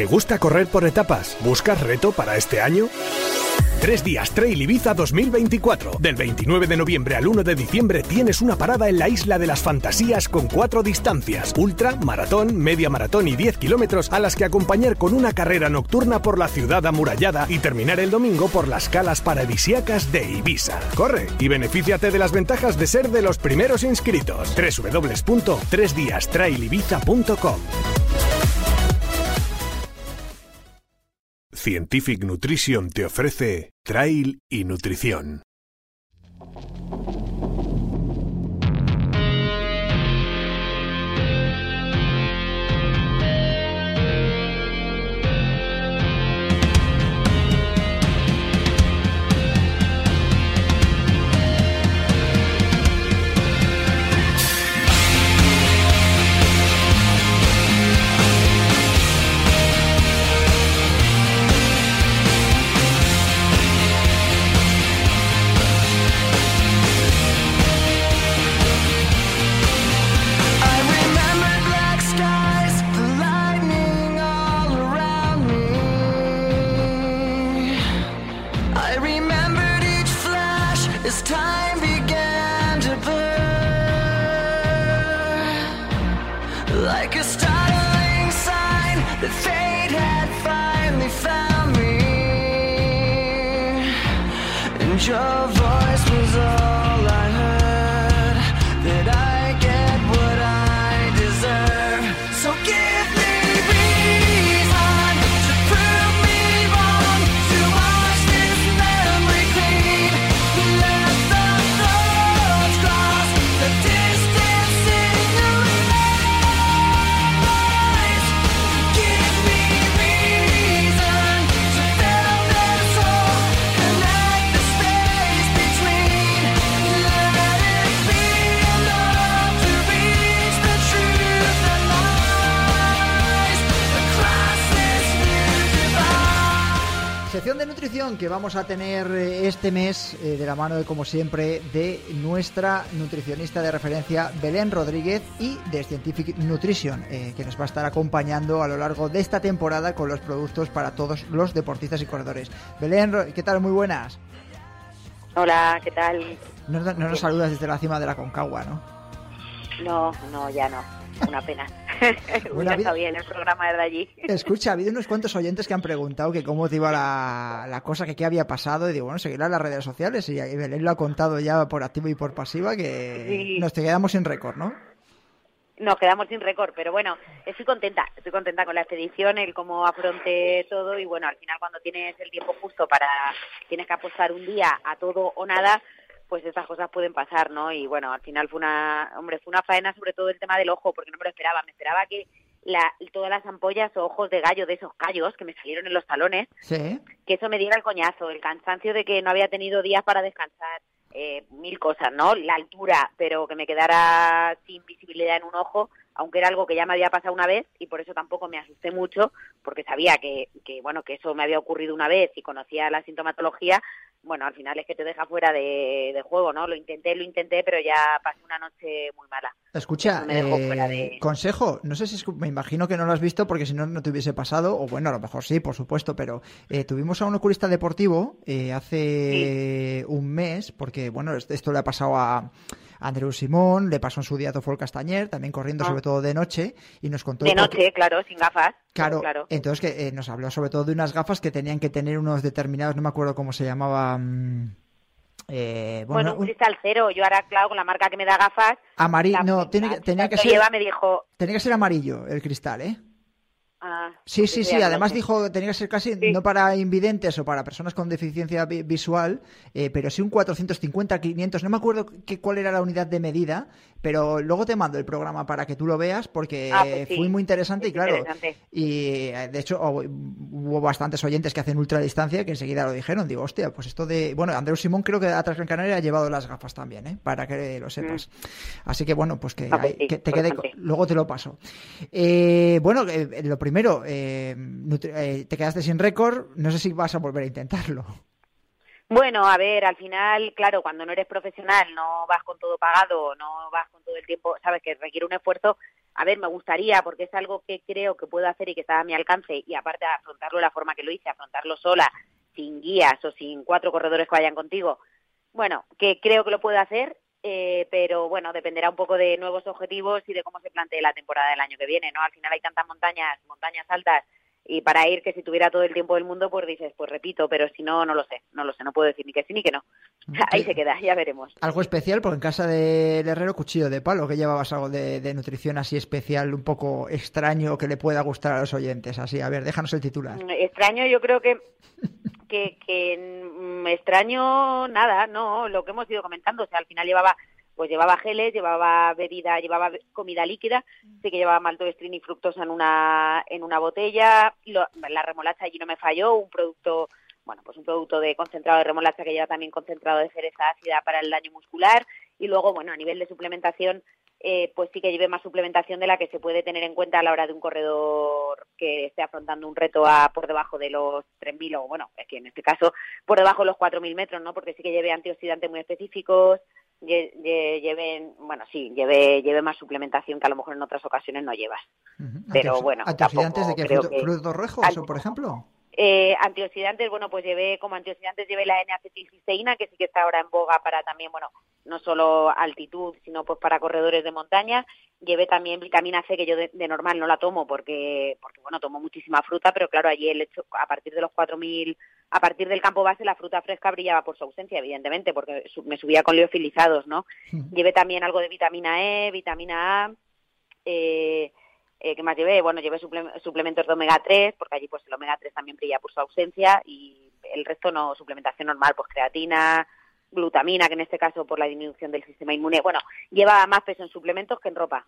¿Te gusta correr por etapas? ¿Buscas reto para este año? Tres días Trail Ibiza 2024. Del 29 de noviembre al 1 de diciembre tienes una parada en la Isla de las Fantasías con cuatro distancias: ultra, maratón, media maratón y 10 kilómetros, a las que acompañar con una carrera nocturna por la ciudad amurallada y terminar el domingo por las calas paradisiacas de Ibiza. Corre y benefíciate de las ventajas de ser de los primeros inscritos. www.tresdiastrailibiza.com Scientific Nutrition te ofrece Trail y Nutrición. Que vamos a tener eh, este mes eh, de la mano de como siempre de nuestra nutricionista de referencia Belén Rodríguez y de Scientific Nutrition eh, que nos va a estar acompañando a lo largo de esta temporada con los productos para todos los deportistas y corredores. Belén, ¿qué tal? Muy buenas. Hola, ¿qué tal? No, no nos saludas desde la cima de la Concagua, ¿no? No, no, ya no. Una pena. Bueno, está bien el programa desde allí. Escucha, ha habido unos cuantos oyentes que han preguntado que cómo te iba la, cosa, que qué había pasado. Y digo, bueno, seguirá en las redes sociales. Y Belén lo ha contado ya por activo y por pasiva que nos te quedamos sin récord, ¿no? Nos quedamos sin récord, pero bueno, estoy contenta, estoy contenta con la expedición, el cómo afronté todo y bueno, al final cuando tienes el tiempo justo para, tienes que apostar un día a todo o nada, pues estas cosas pueden pasar, ¿no? Y bueno, al final fue una, hombre, fue una faena sobre todo el tema del ojo, porque no me lo esperaba, me esperaba que la, todas las ampollas o ojos de gallo de esos callos que me salieron en los talones, que eso me diera el coñazo, el cansancio de que no había tenido días para descansar, eh, mil cosas, ¿no? La altura, pero que me quedara sin visibilidad en un ojo, aunque era algo que ya me había pasado una vez y por eso tampoco me asusté mucho, porque sabía que, que bueno, que eso me había ocurrido una vez y conocía la sintomatología, bueno, al final es que te deja fuera de, juego, ¿no? Lo intenté, lo intenté, pero ya pasé una noche muy mala. Escucha, eh, consejo, no sé si es, me imagino que no lo has visto porque si no, no te hubiese pasado, o bueno, a lo mejor sí, por supuesto, pero eh, tuvimos a un oculista deportivo eh, hace un mes, porque bueno, esto le ha pasado a Andreu Simón, le pasó en su día a Tofol Castañer, también corriendo ah. sobre todo de noche, y nos contó... De noche, claro, sin gafas. Claro, entonces que eh, nos habló sobre todo de unas gafas que tenían que tener unos determinados, no me acuerdo cómo se llamaba... Mm, eh, bueno, un cristal cero. Yo ahora, claro, con la marca que me da gafas... Amarillo, no, tenía, tenía que ser... me dijo... Tenía que ser amarillo el cristal, ¿eh? Ah, sí, sí, sí. Además dijo que tenía que ser casi no para invidentes o para personas con deficiencia visual, eh, pero sí un 450, 500. No me acuerdo qué, cuál era la unidad de medida, pero luego te mando el programa para que tú lo veas porque ah, pues fue muy interesante y claro. Y eh, de hecho hubo bastantes oyentes que hacen ultradistancia que enseguida lo dijeron. Digo, hostia, pues esto de. Bueno, Andreu Simón creo que a Transgran Canaria ha llevado las gafas también, ¿eh? para que lo sepas. Mm. Así que bueno, pues que, ah, pues te quede. Luego te lo paso. Eh, bueno, lo primero primero, eh, eh, te quedaste sin récord, no sé si vas a volver a intentarlo. Bueno, a ver, al final, claro, cuando no eres profesional, no vas con todo pagado, no vas con todo el tiempo, sabes que requiere un esfuerzo, a ver, me gustaría, porque es algo que creo que puedo hacer y que está a mi alcance, y aparte afrontarlo de la forma que lo hice, afrontarlo sola, sin guías o sin cuatro corredores que vayan contigo, bueno, que creo que lo puedo hacer, eh, pero bueno, dependerá un poco de nuevos objetivos y de cómo se plantee la temporada del año que viene, ¿no? Al final hay tantas montañas, montañas altas, y para ir que si tuviera todo el tiempo del mundo, pues dices, pues repito, pero si no, no lo sé, no lo sé, no puedo decir ni que sí ni que no. Ahí se queda, ya veremos. Algo especial, porque en casa del herrero, cuchillo de palo, que llevabas algo de, nutrición así especial, un poco extraño, que le pueda gustar a los oyentes. Así, a ver, déjanos el titular. Mm, extraño, yo creo que que, que mm, extraño nada, no, lo que hemos ido comentando, o sea, al final llevaba pues llevaba geles, llevaba bebida, llevaba comida líquida, sí que llevaba maltodextrina y fructosa en una en una botella, la remolacha allí no me falló, un producto bueno, pues un producto de concentrado de remolacha que lleva también concentrado de cereza ácida para el daño muscular. Y luego, bueno, a nivel de suplementación, eh, pues sí que lleve más suplementación de la que se puede tener en cuenta a la hora de un corredor que esté afrontando un reto a por debajo de los 3.000 o, bueno, es que en este caso por debajo de los 4.000 metros, ¿no? Porque sí que lleve antioxidantes muy específicos, lleven, bueno, sí, lleve, lleve más suplementación que a lo mejor en otras ocasiones no llevas. Pero bueno, ¿antioxidantes de qué? ¿Frutos rojos, por ejemplo? Eh, antioxidantes, bueno, pues llevé como antioxidantes llevé la N-acetilcisteína, que sí que está ahora en boga para también, bueno, no solo altitud, sino pues para corredores de montaña. Llevé también vitamina C, que yo de, normal no la tomo porque, porque, bueno, tomo muchísima fruta, pero claro, allí el hecho, a partir de los 4.000, a partir del campo base, la fruta fresca brillaba por su ausencia, evidentemente, porque me subía con liofilizados, ¿no? Llevé también algo de vitamina E, vitamina A, eh, eh, ¿Qué más llevé? Bueno, llevé suplementos de omega 3, porque allí pues el omega 3 también brilla por su ausencia y el resto no, suplementación normal, pues creatina, glutamina, que en este caso por la disminución del sistema inmune. Bueno, lleva más peso en suplementos que en ropa,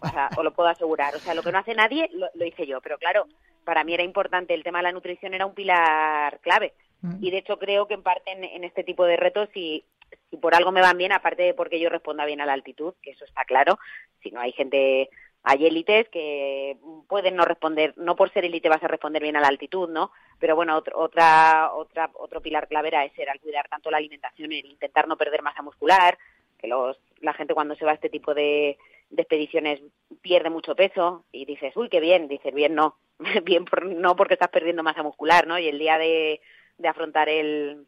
o sea, os lo puedo asegurar. O sea, lo que no hace nadie lo, hice yo, pero claro, para mí era importante, el tema de la nutrición era un pilar clave. Mm. Y de hecho creo que en parte en, este tipo de retos, si, si por algo me van bien, aparte de porque yo responda bien a la altitud, que eso está claro, si no hay gente hay élites que pueden no responder, no por ser élite vas a responder bien a la altitud, ¿no? Pero bueno, otra, otra, otro pilar clave era ese, era el cuidar tanto la alimentación, el intentar no perder masa muscular, que los, la gente cuando se va a este tipo de, expediciones pierde mucho peso y dices, uy, qué bien, dices, bien no, bien no porque estás perdiendo masa muscular, ¿no? Y el día de afrontar el,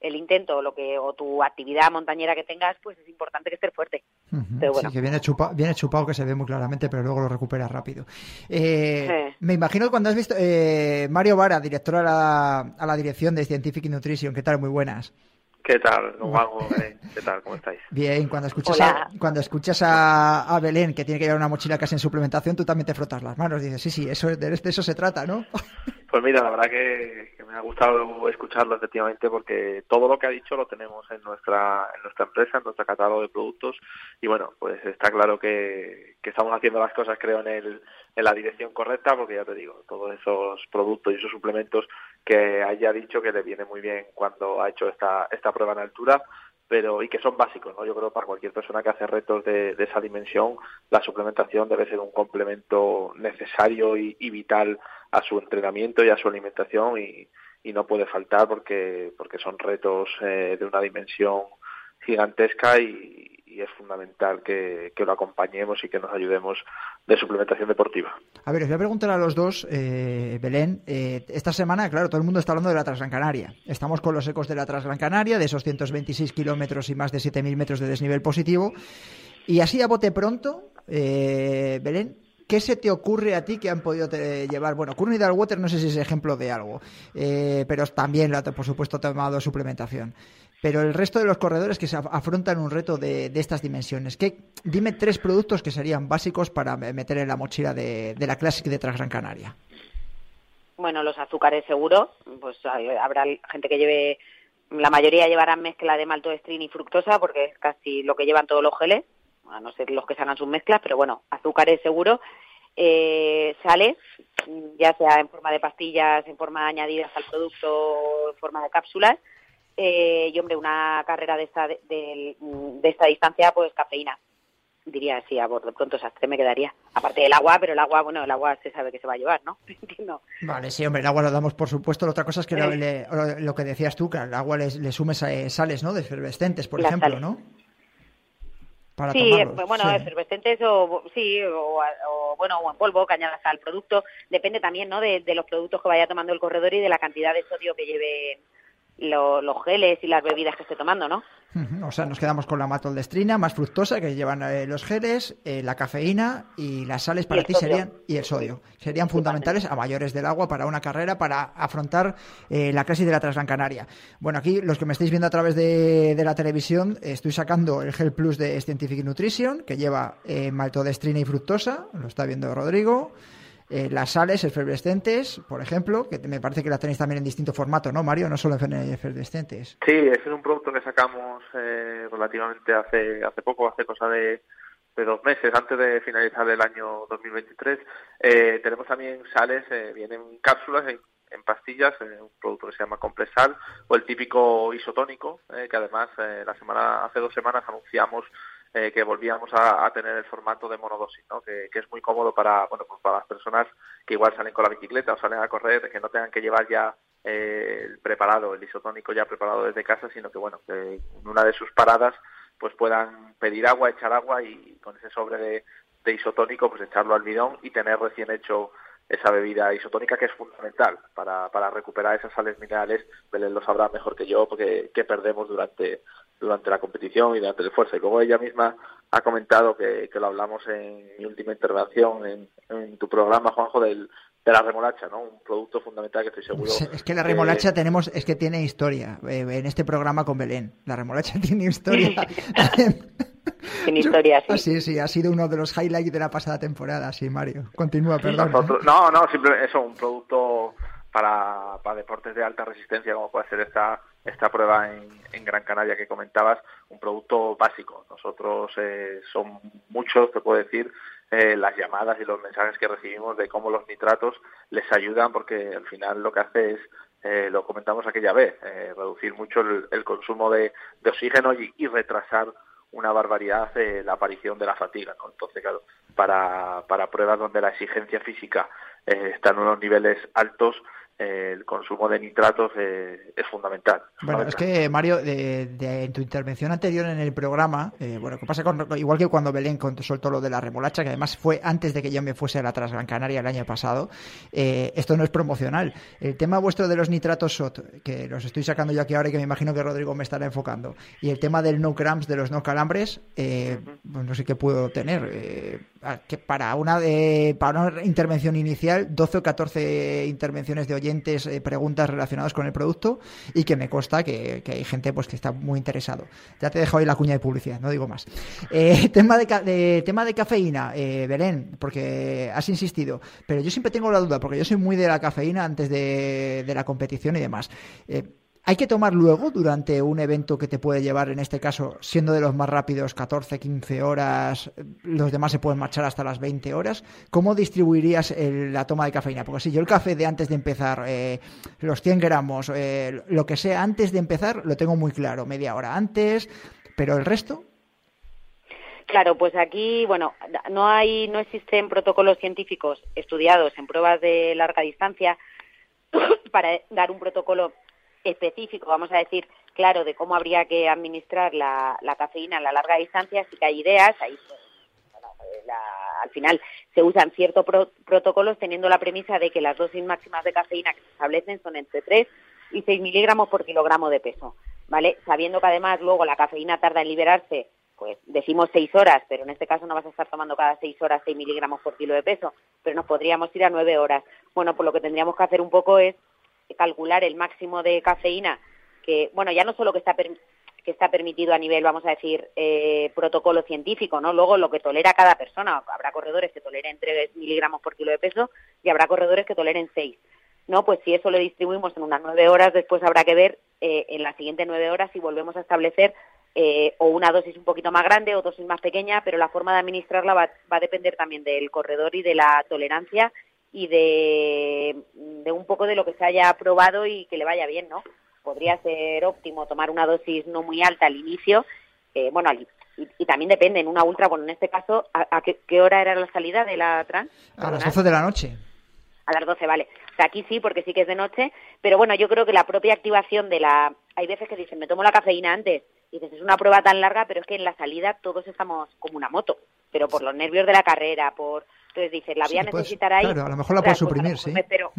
el intento o lo que o tu actividad montañera que tengas, pues es importante que estés fuerte. Sí, que viene, chupa, viene chupado, que se ve muy claramente, pero luego lo recuperas rápido. Eh, me imagino cuando has visto eh, Mario Vara, director a la, a la dirección de Scientific Nutrition, ¿qué tal? Muy buenas. ¿Qué tal, ¿Qué tal? ¿Cómo estáis? Bien, cuando escuchas, a, cuando escuchas a, Belén que tiene que llevar una mochila casi en suplementación, tú también te frotas las manos. Dices, sí, sí, eso, de, eso se trata, ¿no? Pues mira, la verdad que, me ha gustado escucharlo efectivamente porque todo lo que ha dicho lo tenemos en nuestra en nuestra empresa, en nuestro catálogo de productos y bueno, pues está claro que, que estamos haciendo las cosas creo en, el, en la dirección correcta porque ya te digo, todos esos productos y esos suplementos que haya dicho que le viene muy bien cuando ha hecho esta, esta prueba en altura, pero y que son básicos, ¿no? Yo creo que para cualquier persona que hace retos de, esa dimensión, la suplementación debe ser un complemento necesario y, vital a su entrenamiento y a su alimentación y, y no puede faltar porque porque son retos eh, de una dimensión gigantesca y, es fundamental que, lo acompañemos y que nos ayudemos de suplementación deportiva. A ver, os voy a preguntar a los dos, eh, Belén, eh, esta semana, claro, todo el mundo está hablando de la Transgran Canaria. Estamos con los ecos de la Transgran Canaria, de esos 126 kilómetros y más de 7.000 metros de desnivel positivo. Y así a bote pronto, eh, Belén, ¿Qué se te ocurre a ti que han podido llevar? Bueno, Courtney Water no sé si es ejemplo de algo, pero también, por supuesto, ha tomado suplementación pero el resto de los corredores que se afrontan un reto de, estas dimensiones. ¿Qué, dime tres productos que serían básicos para meter en la mochila de, la Classic de Transgran Canaria. Bueno, los azúcares seguro, pues habrá gente que lleve, la mayoría llevarán mezcla de maltodextrina y fructosa porque es casi lo que llevan todos los geles, a no ser los que se sus mezclas, pero bueno, azúcares seguro. Eh, sales, ya sea en forma de pastillas, en forma de añadidas al producto, en forma de cápsulas, eh, y hombre, una carrera de esta, de, esta distancia, pues cafeína. Diría así, a de pronto esas me quedaría. Aparte del agua, pero el agua, bueno, el agua se sabe que se va a llevar, ¿no? Entiendo. Vale, sí, hombre, el agua lo damos por supuesto. La otra cosa es que eh. lo, que decías tú, que al agua le, sumes eh, sales, ¿no? De efervescentes, por ejemplo, ¿no? para sí, bueno, efervescentes o sí, o, bueno, o en polvo que añadas al producto. Depende también, ¿no? De, de, los productos que vaya tomando el corredor y de la cantidad de sodio que lleve los geles y las bebidas que esté tomando, ¿no? O sea, nos quedamos con la matoldestrina más fructosa que llevan eh, los geles, eh, la cafeína y las sales para ti serían y el sodio serían fundamentales a mayores del agua para una carrera para afrontar eh, la crisis de la Transgran Canaria. Bueno, aquí los que me estáis viendo a través de, de la televisión estoy sacando el gel plus de Scientific Nutrition que lleva maltodestrina y fructosa, lo está viendo Rodrigo. Eh, las sales efervescentes, por ejemplo, que me parece que las tenéis también en distinto formato, ¿no, Mario? No solo efervescentes. Sí, es un producto que sacamos eh, relativamente hace hace poco, hace cosa de, dos meses, antes de finalizar el año 2023. Eh, tenemos también sales, vienen cápsulas en, pastillas, un producto que se llama Compresal, o el típico isotónico, que además la semana hace dos semanas anunciamos eh, que volvíamos a, tener el formato de monodosis, ¿no? que, es muy cómodo para, bueno, pues para las personas que igual salen con la bicicleta o salen a correr, que no tengan que llevar ya eh, el preparado, el isotónico ya preparado desde casa, sino que bueno, que en una de sus paradas pues puedan pedir agua, echar agua y con ese sobre de, de isotónico pues echarlo al bidón y tener recién hecho esa bebida isotónica que es fundamental para, para recuperar esas sales minerales. Belén lo sabrá mejor que yo porque que perdemos durante, durante la competición y durante el esfuerzo. Y luego ella misma ha comentado que, que lo hablamos en mi última intervención en, en tu programa, Juanjo, del, de la remolacha, ¿no? Un producto fundamental que estoy seguro. Es que la remolacha tenemos, es que tiene historia eh, en este programa con Belén. La remolacha tiene historia. Tiene historia, sí. sí, sí, ha sido uno de los highlights de la pasada temporada, sí, Mario. Continúa, perdón. no, no, simplemente eso, un producto para, para deportes de alta resistencia, como puede ser esta esta prueba en, en Gran Canaria que comentabas, un producto básico. Nosotros eh, son muchos, te puedo decir, eh, las llamadas y los mensajes que recibimos de cómo los nitratos les ayudan, porque al final lo que hace es eh, lo comentamos aquella vez, eh, reducir mucho el, consumo de, oxígeno y, retrasar una barbaridad la aparición de la fatiga. ¿no? Entonces, claro, para, para pruebas donde la exigencia física está en unos niveles altos, el consumo de nitratos eh, es fundamental. Bueno, es que Mario, de, en tu intervención anterior en el programa, eh, bueno, que pasa con, igual que cuando Belén soltó lo de la remolacha, que además fue antes de que yo me fuese a la Transgran Canaria el año pasado, eh, esto no es promocional. El tema vuestro de los nitratos SOT, que los estoy sacando yo aquí ahora y que me imagino que Rodrigo me estará enfocando, y el tema del no cramps, de los no calambres, pues no sé qué puedo tener. Que para una, de, para una intervención inicial, 12 o 14 intervenciones de hoy eh, preguntas relacionadas con el producto y que me consta que, hay gente pues que está muy interesado. Ya te dejo ahí la cuña de publicidad, no digo más. Eh, tema, de, tema de cafeína, eh, Belén, porque has insistido, pero yo siempre tengo la duda, porque yo soy muy de la cafeína antes de, de la competición y demás. Eh, ¿Hay que tomar luego durante un evento que te puede llevar, en este caso, siendo de los más rápidos, 14, 15 horas, los demás se pueden marchar hasta las 20 horas? ¿Cómo distribuirías la toma de cafeína? Porque si yo el café de antes de empezar, eh, los 100 gramos, eh, lo que sea antes de empezar, lo tengo muy claro, media hora antes, pero el resto... Claro, pues aquí, bueno, no hay, no existen protocolos científicos estudiados en pruebas de larga distancia para dar un protocolo específico, vamos a decir, claro, de cómo habría que administrar la, cafeína a la larga distancia, sí que hay ideas, pues, al final se usan ciertos protocolos teniendo la premisa de que las dosis máximas de cafeína que se establecen son entre 3 y 6 miligramos por kilogramo de peso, ¿vale? Sabiendo que además luego la cafeína tarda en liberarse, pues decimos 6 horas, pero en este caso no vas a estar tomando cada 6 horas 6 miligramos por kilo de peso, pero nos podríamos ir a 9 horas. Bueno, pues lo que tendríamos que hacer un poco es calcular el máximo de cafeína que, bueno, ya no solo que está, que está permitido a nivel, vamos a decir, eh, protocolo científico, ¿no? Luego lo que tolera cada persona. Habrá corredores que toleren 3 miligramos por kilo de peso y habrá corredores que toleren 6. ¿no? Pues si eso lo distribuimos en unas 9 horas, después habrá que ver eh, en las siguientes 9 horas si volvemos a establecer eh, o una dosis un poquito más grande o dosis más pequeña, pero la forma de administrarla va, va a depender también del corredor y de la tolerancia y de, de un poco de lo que se haya probado y que le vaya bien, ¿no? Podría ser óptimo tomar una dosis no muy alta al inicio, eh, bueno, y, también depende, en una ultra, bueno, en este caso, ¿a, qué, hora era la salida de la trans? A las 12 de la noche. A las 12, vale. O sea, aquí sí, porque sí que es de noche, pero bueno, yo creo que la propia activación de la... Hay veces que dicen, me tomo la cafeína antes Y dices, es una prueba tan larga, pero es que en la salida todos estamos como una moto, pero por los nervios de la carrera, por... Entonces dices, la voy a necesitar ahí. Claro, a lo mejor la puedes suprimir, sí. Pero,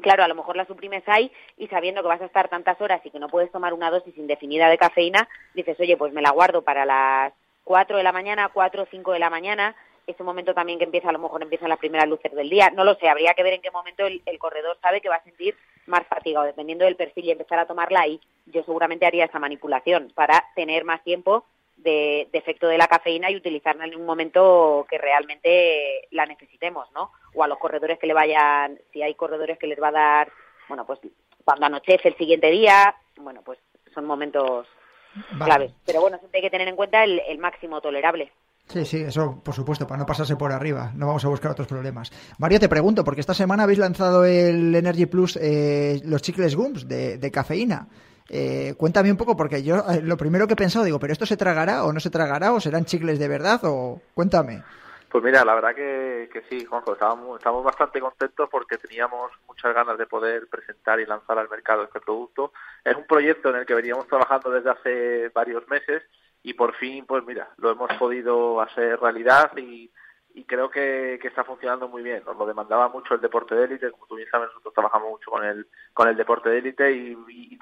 claro, a lo mejor la suprimes ahí y sabiendo que vas a estar tantas horas y que no puedes tomar una dosis indefinida de cafeína, dices, oye, pues me la guardo para las 4 de la mañana, 4 o 5 de la mañana, ese momento también que empieza, a lo mejor empiezan las primeras luces del día, no lo sé, habría que ver en qué momento el, corredor sabe que va a sentir más fatiga dependiendo del perfil y empezar a tomarla ahí, yo seguramente haría esa manipulación para tener más tiempo de, de, efecto de la cafeína y utilizarla en un momento que realmente la necesitemos, ¿no? O a los corredores que le vayan, si hay corredores que les va a dar, bueno, pues cuando anochece el siguiente día, bueno, pues son momentos claves. Pero bueno, siempre hay que tener en cuenta el, máximo tolerable. Sí, sí, eso por supuesto, para no pasarse por arriba. No vamos a buscar otros problemas. María, te pregunto, porque esta semana habéis lanzado el Energy Plus, eh, los chicles Gums de, de cafeína. Eh, cuéntame un poco, porque yo eh, lo primero que he pensado, digo, ¿pero esto se tragará o no se tragará o serán chicles de verdad o cuéntame? Pues mira, la verdad que, que sí, Juanjo, estábamos, estamos bastante contentos porque teníamos muchas ganas de poder presentar y lanzar al mercado este producto. Es un proyecto en el que veníamos trabajando desde hace varios meses y por fin, pues mira, lo hemos podido hacer realidad y, y creo que, que, está funcionando muy bien. Nos lo demandaba mucho el deporte de élite, como tú bien sabes, nosotros trabajamos mucho con el, con el deporte de élite y,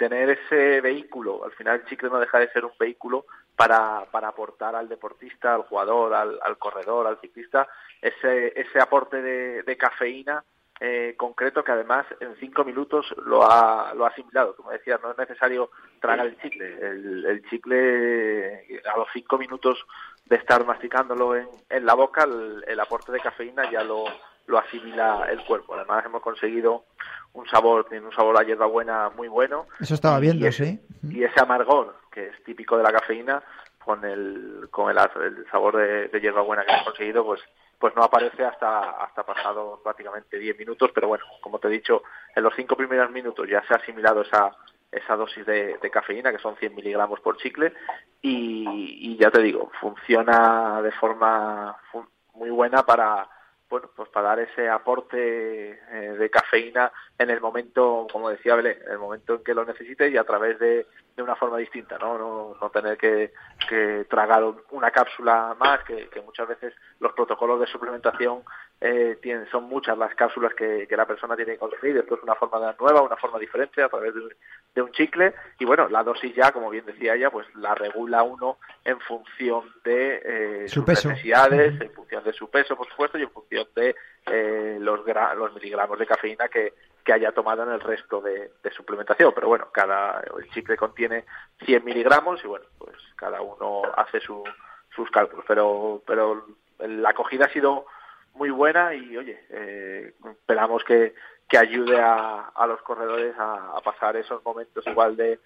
tener ese vehículo, al final el chicle no deja de ser un vehículo para, para aportar al deportista, al jugador, al, corredor, al ciclista, ese, ese aporte de, de cafeína eh, concreto que además en cinco minutos lo ha, lo ha asimilado. Como decías, no es necesario tragar el chicle. El, el chicle a los cinco minutos de estar masticándolo en, en la boca, el, aporte de cafeína ya lo, lo asimila el cuerpo. Además hemos conseguido un sabor, tiene un sabor a hierbabuena muy bueno. Eso estaba viendo, y sí. Y ese amargor, que es típico de la cafeína, con el, con el, el sabor de, de hierbabuena que hemos conseguido, pues pues no aparece hasta hasta pasado prácticamente 10 minutos, pero bueno, como te he dicho, en los cinco primeros minutos ya se ha asimilado esa esa dosis de, cafeína, que son 100 miligramos por chicle, y, ya te digo, funciona de forma muy buena para, bueno, pues para dar ese aporte eh, de cafeína en el momento, como decía Belén, en el momento en que lo necesite y a través de, de una forma distinta, ¿no? No, no tener que, que, tragar una cápsula más, que, muchas veces los protocolos de suplementación eh, tienen, son muchas las cápsulas que, que, la persona tiene que consumir. Esto es una forma nueva, una forma diferente a través de, de, un chicle. Y bueno, la dosis ya, como bien decía ella, pues la regula uno en función de eh, sus necesidades, en función de su peso, por supuesto, y en función de eh, los, los miligramos de cafeína que, que haya tomado en el resto de, suplementación. Pero bueno, cada el chicle contiene 100 miligramos y bueno, pues cada uno hace su, sus cálculos. Pero, pero la acogida ha sido muy buena y oye, eh, esperamos que, que ayude a, a los corredores a, a pasar esos momentos igual de,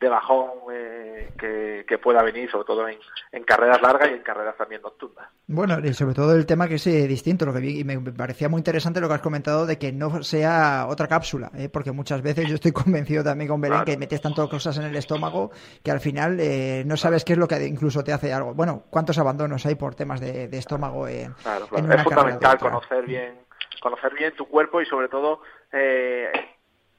de bajón eh, que, pueda venir, sobre todo en, en, carreras largas y en carreras también nocturnas. Bueno, y sobre todo el tema que es eh, distinto, lo que vi, y me parecía muy interesante lo que has comentado de que no sea otra cápsula, ¿eh? porque muchas veces yo estoy convencido también con Belén que metes tantas cosas en el estómago que al final no sabes qué es lo que incluso te hace algo. Bueno, ¿cuántos abandonos hay por temas de, estómago en, claro, Es fundamental conocer bien, conocer bien tu cuerpo y sobre todo eh,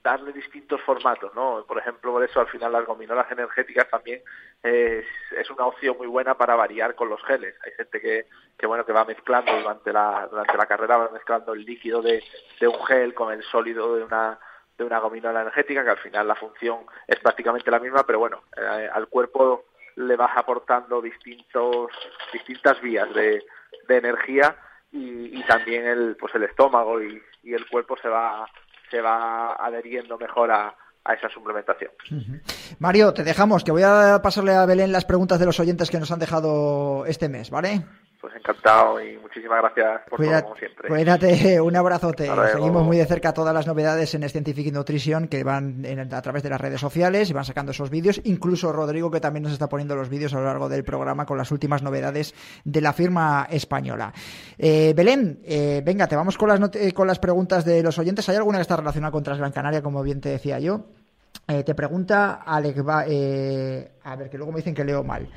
darle distintos formatos, ¿no? Por ejemplo, por eso al final las gominolas energéticas también es, una opción muy buena para variar con los geles. Hay gente que, que bueno que va mezclando durante la durante la carrera va mezclando el líquido de, de un gel con el sólido de una de una gominola energética que al final la función es prácticamente la misma, pero bueno, eh, al cuerpo le vas aportando distintos distintas vías de, de energía y, y, también el pues el estómago y, y el cuerpo se va se va adheriendo mejor a, a esa suplementación. Mario, te dejamos, que voy a pasarle a Belén las preguntas de los oyentes que nos han dejado este mes, ¿vale? Pues encantado y muchísimas gracias por todo, como siempre. Cuídate, un abrazote. Seguimos muy de cerca todas las novedades en Scientific Nutrition que van a través de las redes sociales y van sacando esos vídeos. Incluso Rodrigo, que también nos está poniendo los vídeos a lo largo del programa con las últimas novedades de la firma española. Eh, Belén, eh, venga, te vamos con las, con las preguntas de los oyentes. ¿Hay alguna que está relacionada con Transgran Canaria, como bien te decía yo? Eh, te pregunta Alex, eh, a ver, que luego me dicen que leo mal.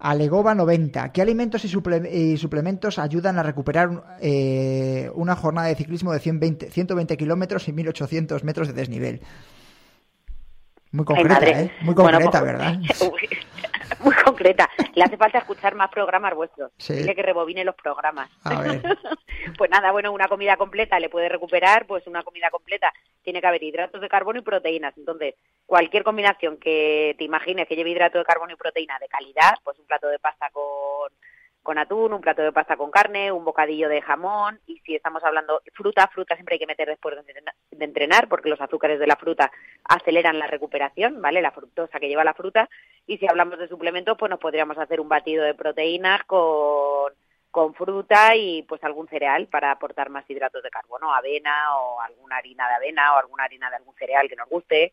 Alegova 90. ¿Qué alimentos y, suplementos ayudan a recuperar eh, una jornada de ciclismo de 120, 120 kilómetros y 1800 metros de desnivel? Muy concreta, ¿eh? Muy concreta, pues, ¿verdad? muy concreta. Le hace falta escuchar más programas vuestros. Dile que rebobine los programas. pues nada, bueno, una comida completa le puede recuperar, pues una comida completa tiene que haber hidratos de carbono y proteínas. Entonces, cualquier combinación que te imagines que lleve hidrato de carbono y proteína de calidad, pues un plato de pasta con con atún, un plato de pasta con carne, un bocadillo de jamón y si estamos hablando fruta, fruta siempre hay que meter después de entrenar porque los azúcares de la fruta aceleran la recuperación, ¿vale? La fructosa que lleva la fruta y si hablamos de suplementos pues nos podríamos hacer un batido de proteínas con con fruta y pues algún cereal para aportar más hidratos de carbono, avena o alguna harina de avena o alguna harina de algún cereal que nos guste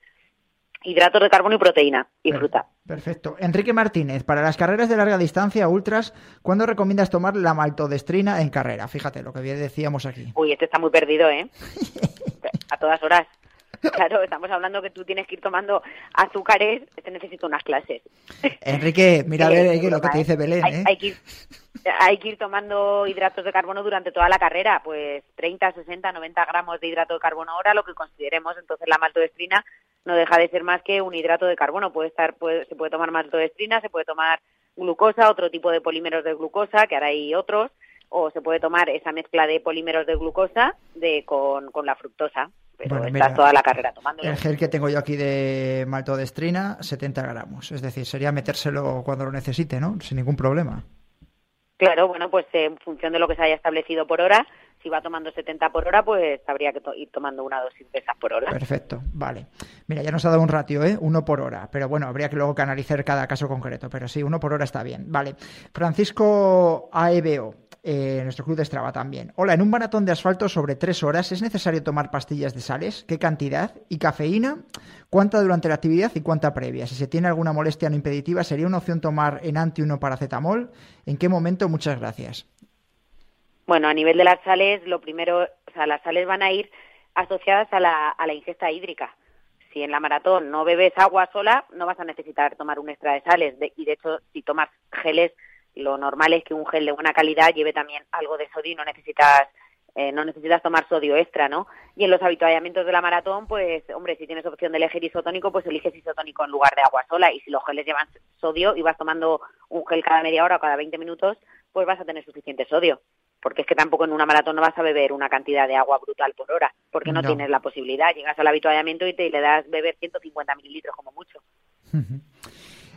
hidratos de carbono y proteína y fruta. Perfecto. Enrique Martínez, para las carreras de larga distancia, ultras, ¿cuándo recomiendas tomar la maltodestrina en carrera? Fíjate lo que bien decíamos aquí. Uy, este está muy perdido, ¿eh? A todas horas. Claro, estamos hablando que tú tienes que ir tomando azúcares, este necesito unas clases. Enrique, mira a ver lo que te dice Belén, ¿eh? Hay, que ir, hay que ir tomando hidratos de carbono durante toda la carrera, pues 30, 60, 90 gramos de hidrato de carbono hora, lo que consideremos. Entonces la maltodestrina no deja de ser más que un hidrato de carbono. Puede estar, puede, se puede tomar maltodestrina, se puede tomar glucosa, otro tipo de polímeros de glucosa, que ahora hay otros, o se puede tomar esa mezcla de polímeros de glucosa de, con, con la fructosa. Pero estás toda la carrera tomando. El gel que tengo yo aquí de maltodestrina, 70 gramos. Es decir, sería metérselo cuando lo necesite, ¿no? Sin ningún problema. Claro, bueno, pues en función de lo que se haya establecido por hora, si va tomando 70 por hora, pues habría que ir tomando una dosis de esas por hora. Perfecto, vale. Mira, ya nos ha dado un ratio, ¿eh? Uno por hora, pero bueno, habría que luego canalizar cada caso concreto, pero sí, uno por hora está bien. Vale. Francisco AEBO, eh, nuestro club de Strava también. Hola, en un maratón de asfalto sobre tres horas, ¿es necesario tomar pastillas de sales? ¿Qué cantidad? ¿Y cafeína? ¿Cuánta durante la actividad y cuánta previa? Si se tiene alguna molestia no impeditiva, ¿sería una opción tomar en anti uno paracetamol? ¿En qué momento? Muchas gracias. Bueno, a nivel de las sales, lo primero, o sea, las sales van a ir asociadas a la, a la ingesta hídrica. Si en la maratón no bebes agua sola, no vas a necesitar tomar un extra de sales. y de hecho, si tomas geles, lo normal es que un gel de buena calidad lleve también algo de sodio y no necesitas eh, no necesitas tomar sodio extra, ¿no? Y en los habituallamientos de la maratón, pues, hombre, si tienes opción de elegir isotónico, pues eliges isotónico en lugar de agua sola. Y si los geles llevan sodio y vas tomando un gel cada media hora o cada 20 minutos, pues vas a tener suficiente sodio porque es que tampoco en una maratón no vas a beber una cantidad de agua brutal por hora, porque no, tienes la posibilidad. Llegas al habituallamiento y te le das beber 150 mililitros como mucho.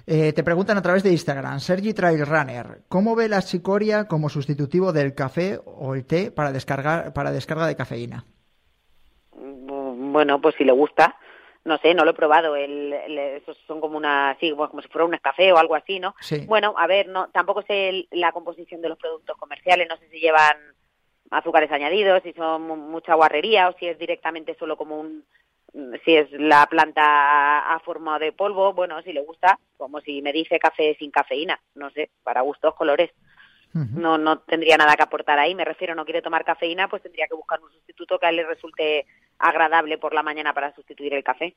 Eh, te preguntan a través de Instagram, Sergi Trail Runner, ¿cómo ve la chicoria como sustitutivo del café o el té para descargar para descarga de cafeína? Mm, bueno, pues si le gusta, no sé, no lo he probado. El, esos son como una, sí, como si fuera un café o algo así, ¿no? Bueno, a ver, no, tampoco sé la composición de los productos comerciales, no sé si llevan azúcares añadidos, si son mucha guarrería o si es directamente solo como un, si es la planta a forma de polvo, bueno, si le gusta, como si me dice café sin cafeína, no sé, para gustos, colores. No, no tendría nada que aportar ahí. Me refiero, no quiere tomar cafeína, pues tendría que buscar un sustituto que a él le resulte agradable por la mañana para sustituir el café.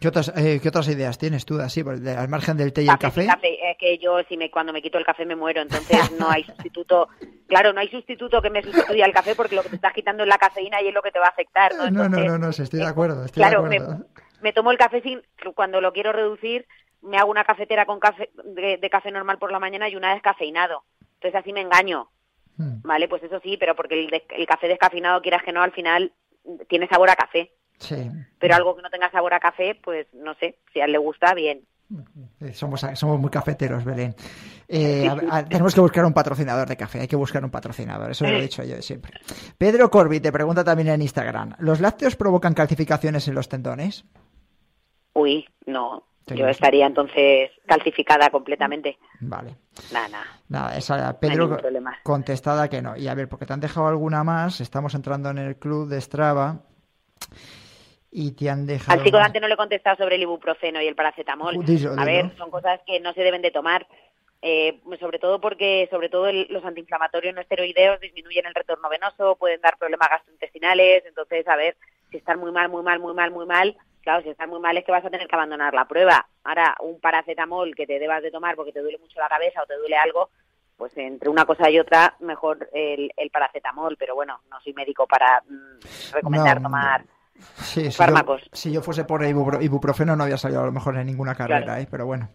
¿Qué otras, eh, ¿Qué otras ideas tienes tú así, al margen del té y el café? Es que yo si me, cuando me quito el café me muero, entonces no hay sustituto. Claro, no hay sustituto que me sustituya el café porque lo que te estás quitando es la cafeína y es lo que te va a afectar. No, no, no, no, estoy de acuerdo. claro, Me, tomo el café sin, cuando lo quiero reducir, me hago una cafetera con café de, café normal por la mañana y una descafeinado. Entonces así me engaño. Hmm. Vale, pues eso sí, pero porque el, el café descafeinado, quieras que no, al final tiene sabor a café. Sí. Pero algo que no tenga sabor a café, pues no sé, si a él le gusta, bien. Eh, somos, somos muy cafeteros, Belén. Eh, tenemos que buscar un patrocinador de café, hay que buscar un patrocinador, eso lo he dicho yo siempre. Pedro Corbi te pregunta también en Instagram, ¿los lácteos provocan calcificaciones en los tendones? Uy, no, yo estaría entonces calcificada completamente. Vale. Nada, nada. esa Pedro contestada que no. Y a ver, porque te han dejado alguna más, estamos entrando en el club de Strava y te han dejado... Al chico de antes no le he contestado sobre el ibuprofeno y el paracetamol. a ver, son cosas que no se deben de tomar. Eh, sobre todo porque sobre todo los antiinflamatorios no esteroideos disminuyen el retorno venoso, pueden dar problemas gastrointestinales, entonces a ver, si están muy mal, muy mal, muy mal, muy mal, claro, si están muy mal es que vas a tener que abandonar la prueba. Ahora, un paracetamol que te debas de tomar porque te duele mucho la cabeza o te duele algo, pues entre una cosa y otra, mejor el, paracetamol, pero bueno, no soy médico para mm, recomendar tomar fármacos. si yo fuese por ibuprofeno no había salido a lo mejor en ninguna carrera, ¿eh? pero bueno.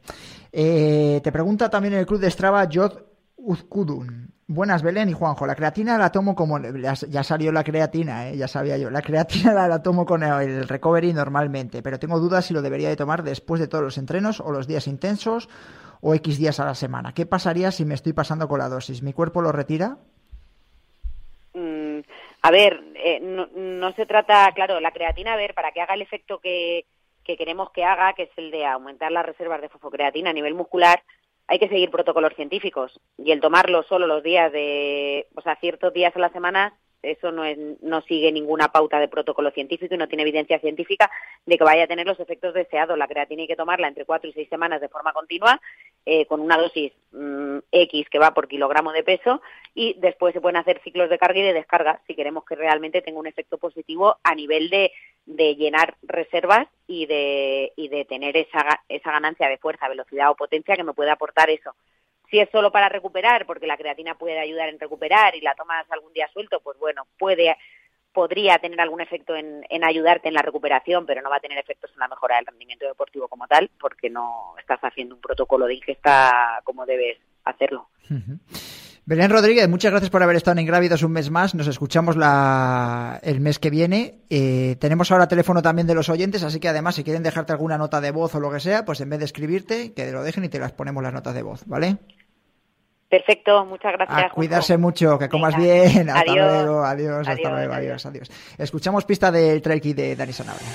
Eh, te pregunta también el club de Strava Jod Uzkudun. Buenas, Belén y Juanjo. La creatina la tomo como. Ya salió la creatina, ¿eh? ya sabía yo. La creatina la, tomo con el recovery normalmente, pero tengo dudas si lo debería de tomar después de todos los entrenos o los días intensos o X días a la semana. ¿Qué pasaría si me estoy pasando con la dosis? ¿Mi cuerpo lo retira? Mm, a ver, eh, no, se trata, claro, la creatina, a ver, para que haga el efecto que, que queremos que haga, que es el de aumentar las reservas de fosfocreatina a nivel muscular, hay que seguir protocolos científicos y el tomarlo solo los días de, o sea, ciertos días a la semana, eso no, es, no sigue ninguna pauta de protocolo científico y no tiene evidencia científica de que vaya a tener los efectos deseados. La creatina hay que tomarla entre cuatro y seis semanas de forma continua eh, con una dosis mm, X que va por kilogramo de peso y después se pueden hacer ciclos de carga y de descarga si queremos que realmente tenga un efecto positivo a nivel de, de llenar reservas y de, y de tener esa, esa ganancia de fuerza, velocidad o potencia que me puede aportar eso. Si es solo para recuperar, porque la creatina puede ayudar en recuperar y la tomas algún día suelto, pues bueno, puede podría tener algún efecto en, ayudarte en la recuperación, pero no va a tener efectos en la mejora del rendimiento deportivo como tal, porque no estás haciendo un protocolo de ingesta como debes hacerlo. Belén Rodríguez, muchas gracias por haber estado en Ingrávidos un mes más. Nos escuchamos la, el mes que viene. Eh, tenemos ahora teléfono también de los oyentes, así que además, si quieren dejarte alguna nota de voz o lo que sea, pues en vez de escribirte, que lo dejen y te las ponemos las notas de voz, ¿vale? Perfecto, muchas gracias. A cuidarse mucho, que comas bien. Hasta luego, adiós, hasta luego, adiós, adiós. Escuchamos pista del trail de Dani Sanabria.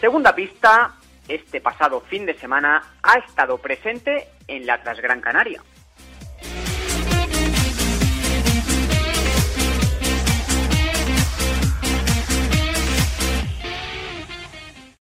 Segunda pista, este pasado fin de semana ha estado presente en la Transgran Canaria.